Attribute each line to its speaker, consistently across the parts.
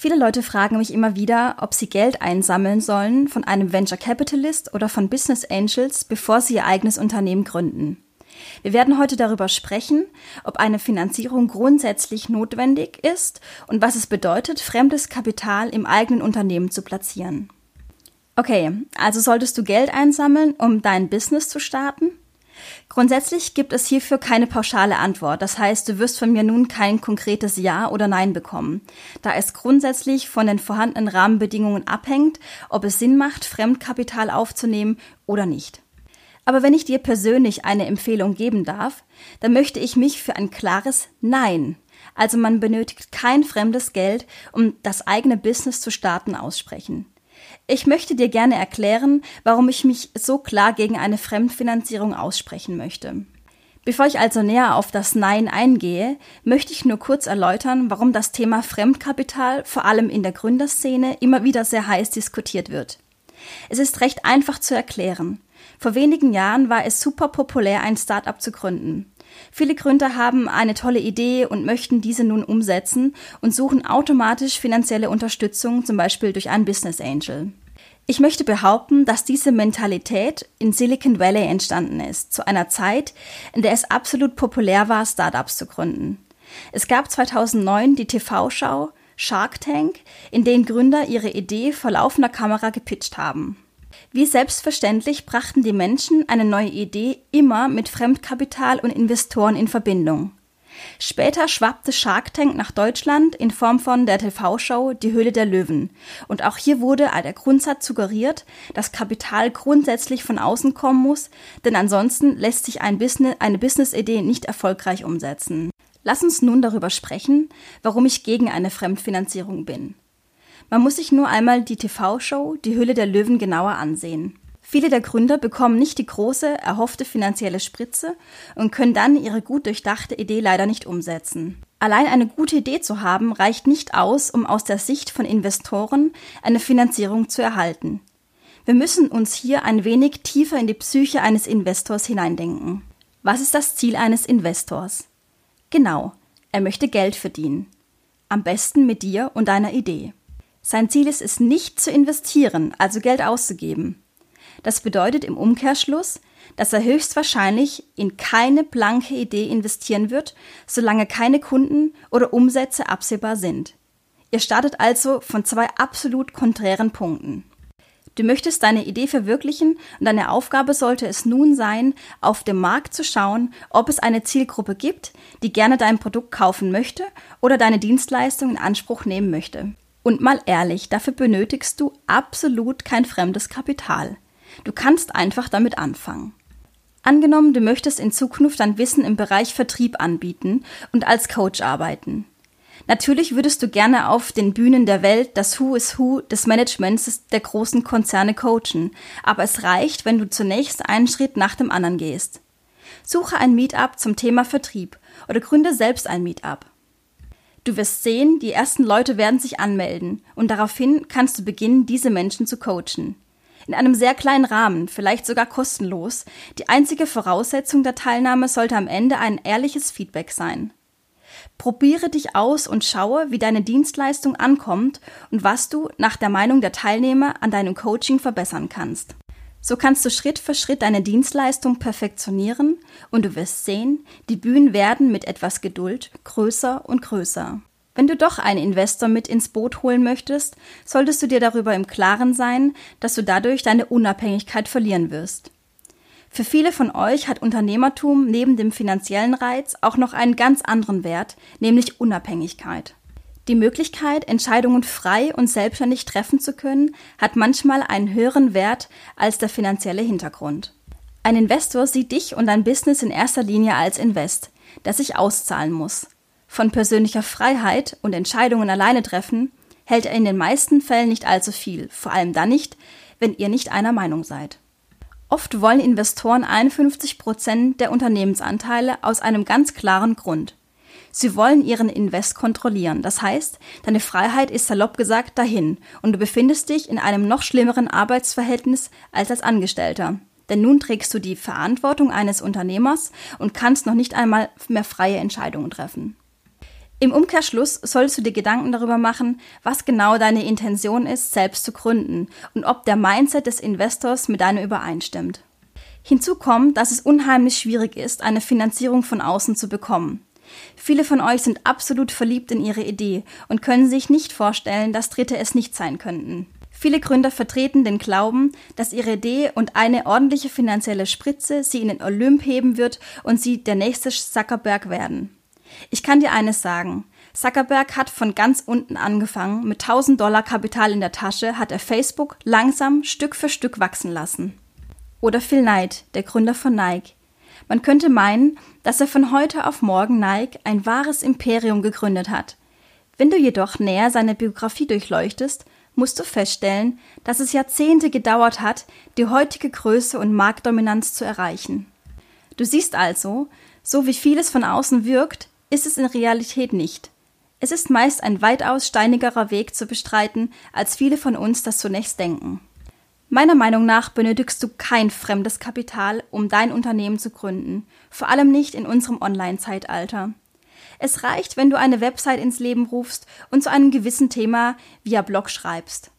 Speaker 1: Viele Leute fragen mich immer wieder, ob sie Geld einsammeln sollen von einem Venture Capitalist oder von Business Angels, bevor sie ihr eigenes Unternehmen gründen. Wir werden heute darüber sprechen, ob eine Finanzierung grundsätzlich notwendig ist und was es bedeutet, fremdes Kapital im eigenen Unternehmen zu platzieren. Okay, also solltest du Geld einsammeln, um dein Business zu starten? Grundsätzlich gibt es hierfür keine pauschale Antwort. Das heißt, du wirst von mir nun kein konkretes Ja oder Nein bekommen, da es grundsätzlich von den vorhandenen Rahmenbedingungen abhängt, ob es Sinn macht, Fremdkapital aufzunehmen oder nicht. Aber wenn ich dir persönlich eine Empfehlung geben darf, dann möchte ich mich für ein klares Nein, also man benötigt kein fremdes Geld, um das eigene Business zu starten, aussprechen. Ich möchte dir gerne erklären, warum ich mich so klar gegen eine Fremdfinanzierung aussprechen möchte. Bevor ich also näher auf das Nein eingehe, möchte ich nur kurz erläutern, warum das Thema Fremdkapital vor allem in der Gründerszene immer wieder sehr heiß diskutiert wird. Es ist recht einfach zu erklären. Vor wenigen Jahren war es super populär, ein Startup zu gründen. Viele Gründer haben eine tolle Idee und möchten diese nun umsetzen und suchen automatisch finanzielle Unterstützung, zum Beispiel durch einen Business Angel. Ich möchte behaupten, dass diese Mentalität in Silicon Valley entstanden ist, zu einer Zeit, in der es absolut populär war, Startups zu gründen. Es gab 2009 die TV-Schau Shark Tank, in denen Gründer ihre Idee vor laufender Kamera gepitcht haben. Wie selbstverständlich brachten die Menschen eine neue Idee immer mit Fremdkapital und Investoren in Verbindung. Später schwappte Shark Tank nach Deutschland in Form von der TV-Show Die Höhle der Löwen. Und auch hier wurde der Grundsatz suggeriert, dass Kapital grundsätzlich von außen kommen muss, denn ansonsten lässt sich ein Business, eine Business-Idee nicht erfolgreich umsetzen. Lass uns nun darüber sprechen, warum ich gegen eine Fremdfinanzierung bin. Man muss sich nur einmal die TV-Show Die Hülle der Löwen genauer ansehen. Viele der Gründer bekommen nicht die große, erhoffte finanzielle Spritze und können dann ihre gut durchdachte Idee leider nicht umsetzen. Allein eine gute Idee zu haben, reicht nicht aus, um aus der Sicht von Investoren eine Finanzierung zu erhalten. Wir müssen uns hier ein wenig tiefer in die Psyche eines Investors hineindenken. Was ist das Ziel eines Investors? Genau, er möchte Geld verdienen. Am besten mit dir und deiner Idee. Sein Ziel ist es nicht zu investieren, also Geld auszugeben. Das bedeutet im Umkehrschluss, dass er höchstwahrscheinlich in keine blanke Idee investieren wird, solange keine Kunden oder Umsätze absehbar sind. Ihr startet also von zwei absolut konträren Punkten. Du möchtest deine Idee verwirklichen und deine Aufgabe sollte es nun sein, auf dem Markt zu schauen, ob es eine Zielgruppe gibt, die gerne dein Produkt kaufen möchte oder deine Dienstleistung in Anspruch nehmen möchte. Und mal ehrlich, dafür benötigst du absolut kein fremdes Kapital. Du kannst einfach damit anfangen. Angenommen, du möchtest in Zukunft dein Wissen im Bereich Vertrieb anbieten und als Coach arbeiten. Natürlich würdest du gerne auf den Bühnen der Welt das Who is Who des Managements der großen Konzerne coachen, aber es reicht, wenn du zunächst einen Schritt nach dem anderen gehst. Suche ein Meetup zum Thema Vertrieb oder gründe selbst ein Meetup. Du wirst sehen, die ersten Leute werden sich anmelden und daraufhin kannst du beginnen, diese Menschen zu coachen. In einem sehr kleinen Rahmen, vielleicht sogar kostenlos. Die einzige Voraussetzung der Teilnahme sollte am Ende ein ehrliches Feedback sein. Probiere dich aus und schaue, wie deine Dienstleistung ankommt und was du nach der Meinung der Teilnehmer an deinem Coaching verbessern kannst. So kannst du Schritt für Schritt deine Dienstleistung perfektionieren und du wirst sehen, die Bühnen werden mit etwas Geduld größer und größer. Wenn du doch einen Investor mit ins Boot holen möchtest, solltest du dir darüber im Klaren sein, dass du dadurch deine Unabhängigkeit verlieren wirst. Für viele von euch hat Unternehmertum neben dem finanziellen Reiz auch noch einen ganz anderen Wert, nämlich Unabhängigkeit. Die Möglichkeit, Entscheidungen frei und selbstständig treffen zu können, hat manchmal einen höheren Wert als der finanzielle Hintergrund. Ein Investor sieht dich und dein Business in erster Linie als Invest, das sich auszahlen muss. Von persönlicher Freiheit und Entscheidungen alleine treffen hält er in den meisten Fällen nicht allzu viel, vor allem dann nicht, wenn ihr nicht einer Meinung seid. Oft wollen Investoren 51 Prozent der Unternehmensanteile aus einem ganz klaren Grund. Sie wollen ihren Invest kontrollieren. Das heißt, deine Freiheit ist salopp gesagt dahin und du befindest dich in einem noch schlimmeren Arbeitsverhältnis als als Angestellter. Denn nun trägst du die Verantwortung eines Unternehmers und kannst noch nicht einmal mehr freie Entscheidungen treffen. Im Umkehrschluss sollst du dir Gedanken darüber machen, was genau deine Intention ist, selbst zu gründen und ob der Mindset des Investors mit deinem übereinstimmt. Hinzu kommt, dass es unheimlich schwierig ist, eine Finanzierung von außen zu bekommen. Viele von euch sind absolut verliebt in ihre Idee und können sich nicht vorstellen, dass Dritte es nicht sein könnten. Viele Gründer vertreten den Glauben, dass ihre Idee und eine ordentliche finanzielle Spritze sie in den Olymp heben wird und sie der nächste Zuckerberg werden. Ich kann dir eines sagen. Zuckerberg hat von ganz unten angefangen. Mit 1000 Dollar Kapital in der Tasche hat er Facebook langsam Stück für Stück wachsen lassen. Oder Phil Knight, der Gründer von Nike. Man könnte meinen, dass er von heute auf morgen Nike ein wahres Imperium gegründet hat. Wenn du jedoch näher seine Biografie durchleuchtest, musst du feststellen, dass es Jahrzehnte gedauert hat, die heutige Größe und Marktdominanz zu erreichen. Du siehst also, so wie vieles von außen wirkt, ist es in Realität nicht. Es ist meist ein weitaus steinigerer Weg zu bestreiten, als viele von uns das zunächst denken. Meiner Meinung nach benötigst du kein fremdes Kapital, um dein Unternehmen zu gründen, vor allem nicht in unserem Online-Zeitalter. Es reicht, wenn du eine Website ins Leben rufst und zu einem gewissen Thema via Blog schreibst.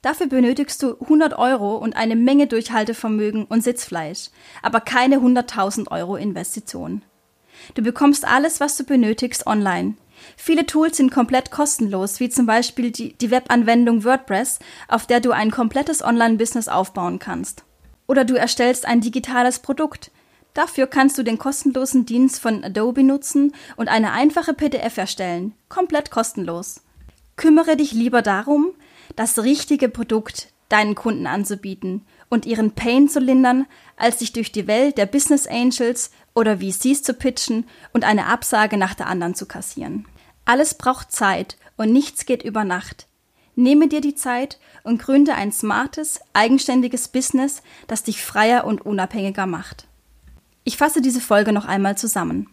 Speaker 1: Dafür benötigst du 100 Euro und eine Menge Durchhaltevermögen und Sitzfleisch, aber keine 100.000 Euro Investition. Du bekommst alles, was du benötigst, online. Viele Tools sind komplett kostenlos, wie zum Beispiel die, die Webanwendung WordPress, auf der du ein komplettes Online-Business aufbauen kannst. Oder du erstellst ein digitales Produkt. Dafür kannst du den kostenlosen Dienst von Adobe nutzen und eine einfache PDF erstellen, komplett kostenlos. Kümmere dich lieber darum, das richtige Produkt deinen Kunden anzubieten und ihren Pain zu lindern, als sich durch die Welt der Business Angels oder VCs zu pitchen und eine Absage nach der anderen zu kassieren. Alles braucht Zeit und nichts geht über Nacht. Nehme dir die Zeit und gründe ein smartes, eigenständiges Business, das dich freier und unabhängiger macht. Ich fasse diese Folge noch einmal zusammen.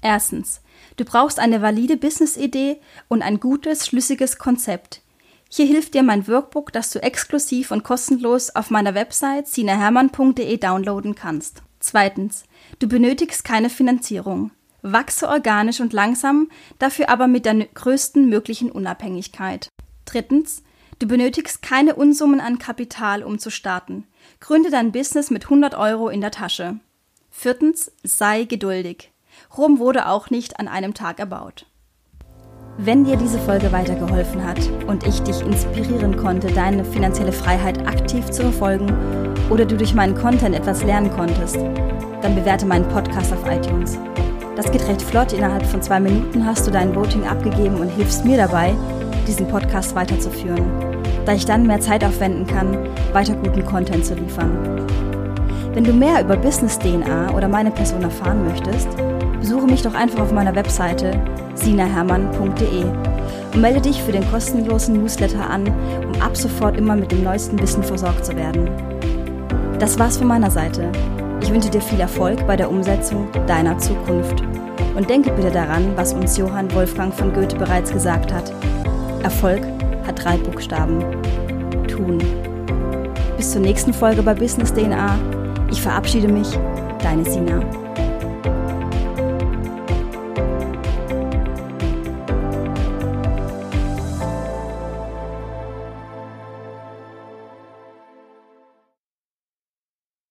Speaker 1: Erstens, du brauchst eine valide Business-Idee und ein gutes, schlüssiges Konzept, hier hilft dir mein Workbook, das du exklusiv und kostenlos auf meiner Website sinahermann.de downloaden kannst. Zweitens, du benötigst keine Finanzierung. Wachse organisch und langsam, dafür aber mit der größten möglichen Unabhängigkeit. Drittens, du benötigst keine Unsummen an Kapital, um zu starten. Gründe dein Business mit 100 Euro in der Tasche. Viertens, sei geduldig. Rom wurde auch nicht an einem Tag erbaut. Wenn dir diese Folge weitergeholfen hat und ich dich inspirieren konnte, deine finanzielle Freiheit aktiv zu verfolgen oder du durch meinen Content etwas lernen konntest, dann bewerte meinen Podcast auf iTunes. Das geht recht flott. Innerhalb von zwei Minuten hast du dein Voting abgegeben und hilfst mir dabei, diesen Podcast weiterzuführen, da ich dann mehr Zeit aufwenden kann, weiter guten Content zu liefern. Wenn du mehr über Business DNA oder meine Person erfahren möchtest, besuche mich doch einfach auf meiner Webseite sinahermann.de und melde dich für den kostenlosen Newsletter an, um ab sofort immer mit dem neuesten Wissen versorgt zu werden. Das war's von meiner Seite. Ich wünsche dir viel Erfolg bei der Umsetzung deiner Zukunft. Und denke bitte daran, was uns Johann Wolfgang von Goethe bereits gesagt hat. Erfolg hat drei Buchstaben. Tun. Bis zur nächsten Folge bei Business DNA. Ich verabschiede mich, deine Sina.